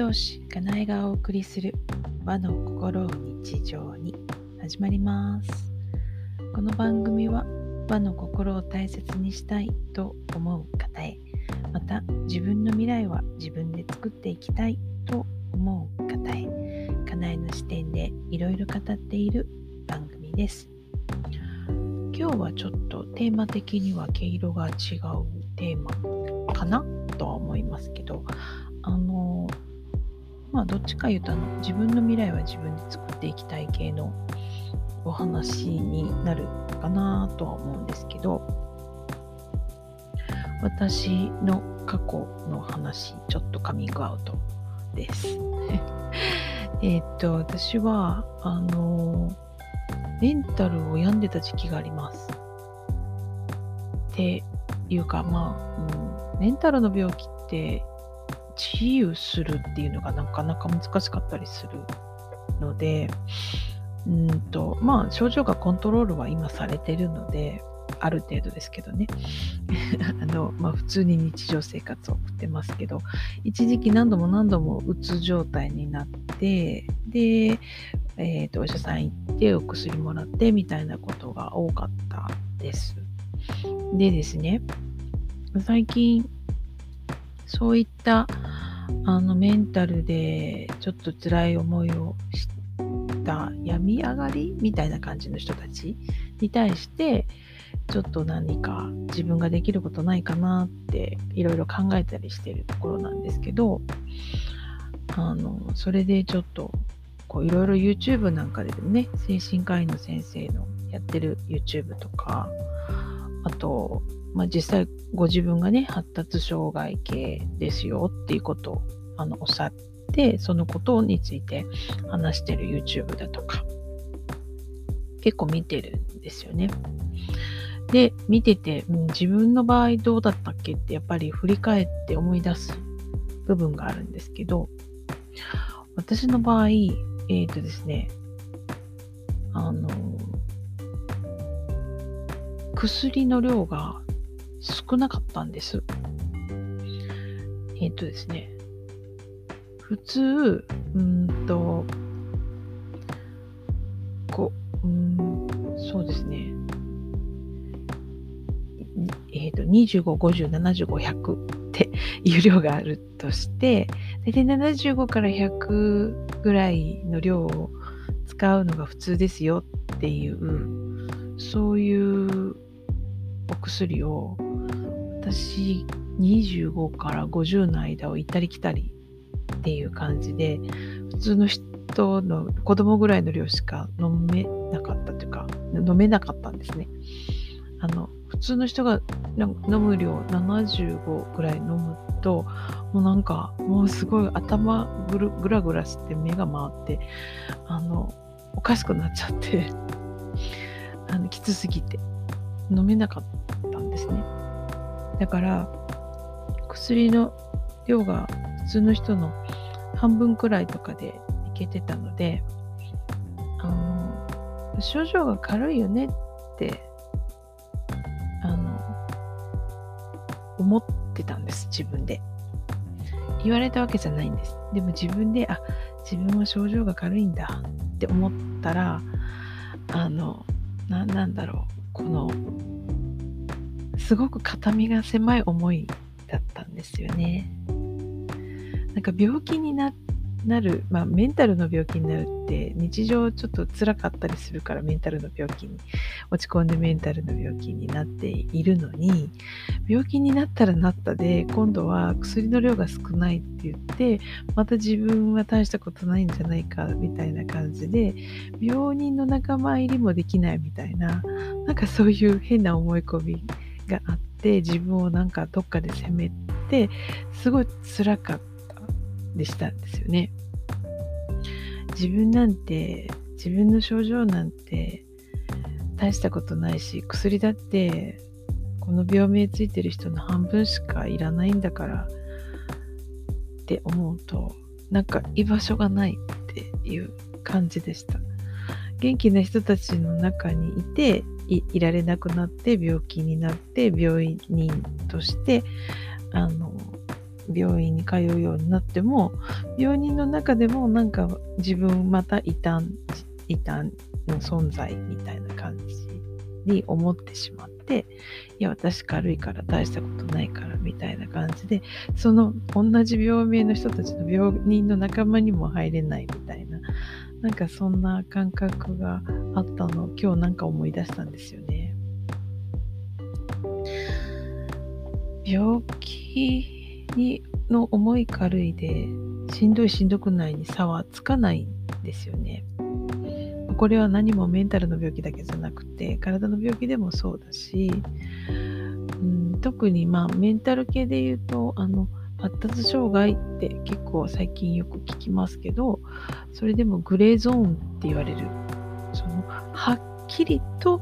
同士かなえがお送りする和の心を日常に始まりますこの番組は和の心を大切にしたいと思う方へ。また自分の未来は自分で作っていきたいと思う方へ。かなえの視点でいろいろ語っている番組です。今日はちょっとテーマ的には毛色が違うテーマかなとは思います。どっちか言うとあの自分の未来は自分で作っていきたい系のお話になるかなとは思うんですけど私の過去の話ちょっとカミングアウトです。えっと私はあのメンタルを病んでた時期があります。っていうかまあ、うん、メンタルの病気って治癒するっていうのがなかなか難しかったりするので、うんと、まあ、症状がコントロールは今されてるので、ある程度ですけどね。あの、まあ、普通に日常生活を送ってますけど、一時期何度も何度もうつ状態になって、で、えっ、ー、と、お医者さん行ってお薬もらってみたいなことが多かったです。でですね、最近、そういったあのメンタルでちょっと辛い思いをした病み上がりみたいな感じの人たちに対してちょっと何か自分ができることないかなっていろいろ考えたりしてるところなんですけどあのそれでちょっといろいろ YouTube なんかでもね精神科医の先生のやってる YouTube とかあとまあ、実際ご自分がね発達障害系ですよっていうことをあのおっしゃってそのことについて話してる YouTube だとか結構見てるんですよね。で見てて、うん、自分の場合どうだったっけってやっぱり振り返って思い出す部分があるんですけど私の場合えっ、ー、とですねあの薬の量が少なかったんです。えっ、とですね、普通、うんと、こう、うん、そうですね、えっ、と、25、50、75、100っていう量があるとして、大体75から100ぐらいの量を使うのが普通ですよっていう、そういうお薬を私25から50の間を行ったり来たりっていう感じで普通の人の子供ぐらいの量しか飲めなかったというか飲めなかったんですね。あの普通の人が飲む量75ぐらい飲むともうなんかもうすごい頭ぐるぐらぐらして目が回ってあのおかしくなっちゃって あのきつすぎて飲めなかったんですね。だから薬の量が普通の人の半分くらいとかでいけてたのであの症状が軽いよねってあの思ってたんです自分で言われたわけじゃないんですでも自分であ自分は症状が軽いんだって思ったらあのななんだろうこのすごく肩身が狭い思いだったんですよね。なんか病気になる、まあ、メンタルの病気になるって日常ちょっと辛かったりするからメンタルの病気に落ち込んでメンタルの病気になっているのに病気になったらなったで今度は薬の量が少ないって言ってまた自分は大したことないんじゃないかみたいな感じで病人の仲間入りもできないみたいななんかそういう変な思い込みがあって自分をなんかどっかで責めてすごい辛かったでしたんですよね。自分なんて自分の症状なんて大したことないし薬だってこの病名ついてる人の半分しかいらないんだからって思うとなんか居場所がないっていう感じでした。元気な人たちの中にいていられなくなって病気になって病院人としてあの病院に通うようになっても病人の中でもなんか自分また異端異端の存在みたいな感じに思ってしまっていや私軽いから大したことないからみたいな感じでその同じ病名の人たちの病人の仲間にも入れないみたいななんかそんな感覚があったのを今日なんか思い出したんですよね。病気にの重い軽いでしんどいしんどくないに差はつかないんですよね。これは何もメンタルの病気だけじゃなくて体の病気でもそうだし、うん、特にまあメンタル系で言うとあの発達障害って結構最近よく聞きますけどそれでもグレーゾーンって言われるそのはっきりと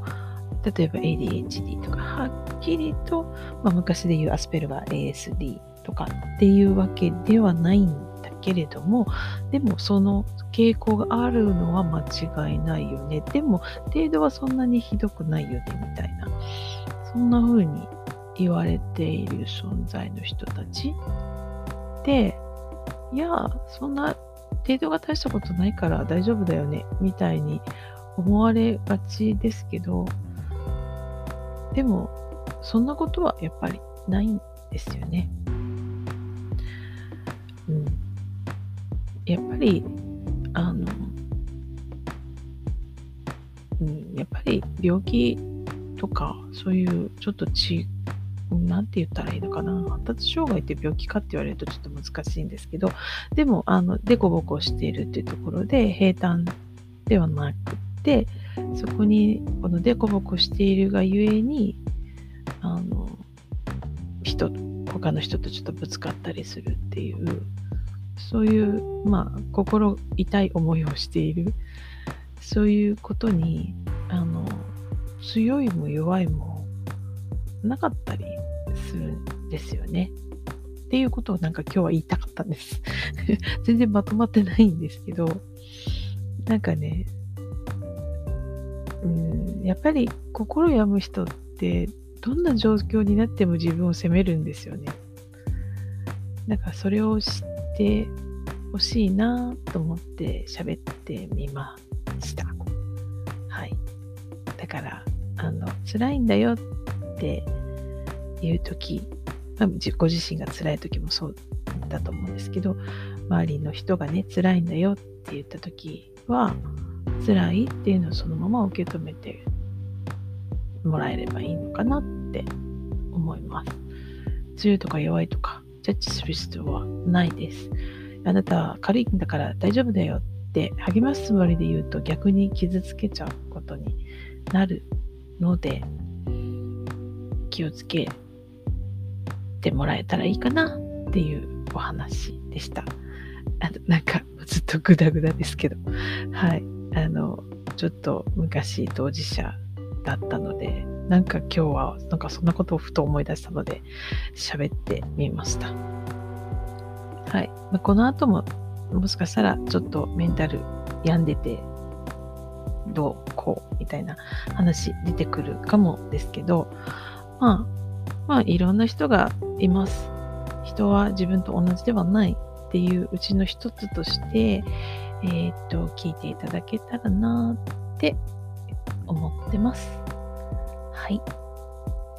例えば ADHD とかはっきりと、まあ、昔で言うアスペルガー ASD とかっていうわけではないんだけれどもでもその傾向があるのは間違いないよね。でも程度はそんなにひどくないよねみたいなそんな風に言われている存在の人たち。でいやそんな程度が大したことないから大丈夫だよねみたいに思われがちですけどでもそんなことはやっぱりないんですよね。うん、やっぱりあの、うん、やっぱり病気とかそういうちょっとちなんて言ったらいいのかな。発達障害って病気かって言われるとちょっと難しいんですけどでもあのデコボコしているっていうところで平坦ではなくてそこにこのデコボコしているがゆえにあの人他の人とちょっとぶつかったりするっていうそういうまあ心痛い思いをしているそういうことにあの強いも弱いもなかったりするんですよね。っていうことをなんか今日は言いたかったんです。全然まとまってないんですけど、なんかね、うん、やっぱり心病む人ってどんな状況になっても自分を責めるんですよね。だかそれを知ってほしいなと思って喋ってみました。はい。だから、あの、辛いんだよっていう時、まあ、ご自身が辛い時もそうだと思うんですけど、周りの人がね、辛いんだよって言った時は、辛いっていうのをそのまま受け止めてもらえればいいのかなって思います。強いとか弱いとかジャッジする必要はないです。あなたは軽いんだから大丈夫だよって励ますつもりで言うと逆に傷つけちゃうことになるので気をつけてもらえたらいいかなっていうお話でした。あのなんかずっとグダグダですけど、はい。あの、ちょっと昔当事者だったので、なんか今日はなんかそんなことをふと思い出したので喋ってみました。はい。まあ、この後ももしかしたらちょっとメンタル病んでてどうこうみたいな話出てくるかもですけど、まあ、まあいろんな人がいます。人は自分と同じではないっていううちの一つとして、えー、っと、聞いていただけたらなって思ってます。はい。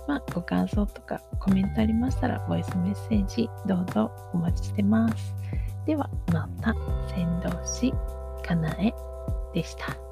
まあ、ご感想とかコメントありましたら、ボイスメッセージどうぞお待ちしてます。では、また、先導師、かなえでした。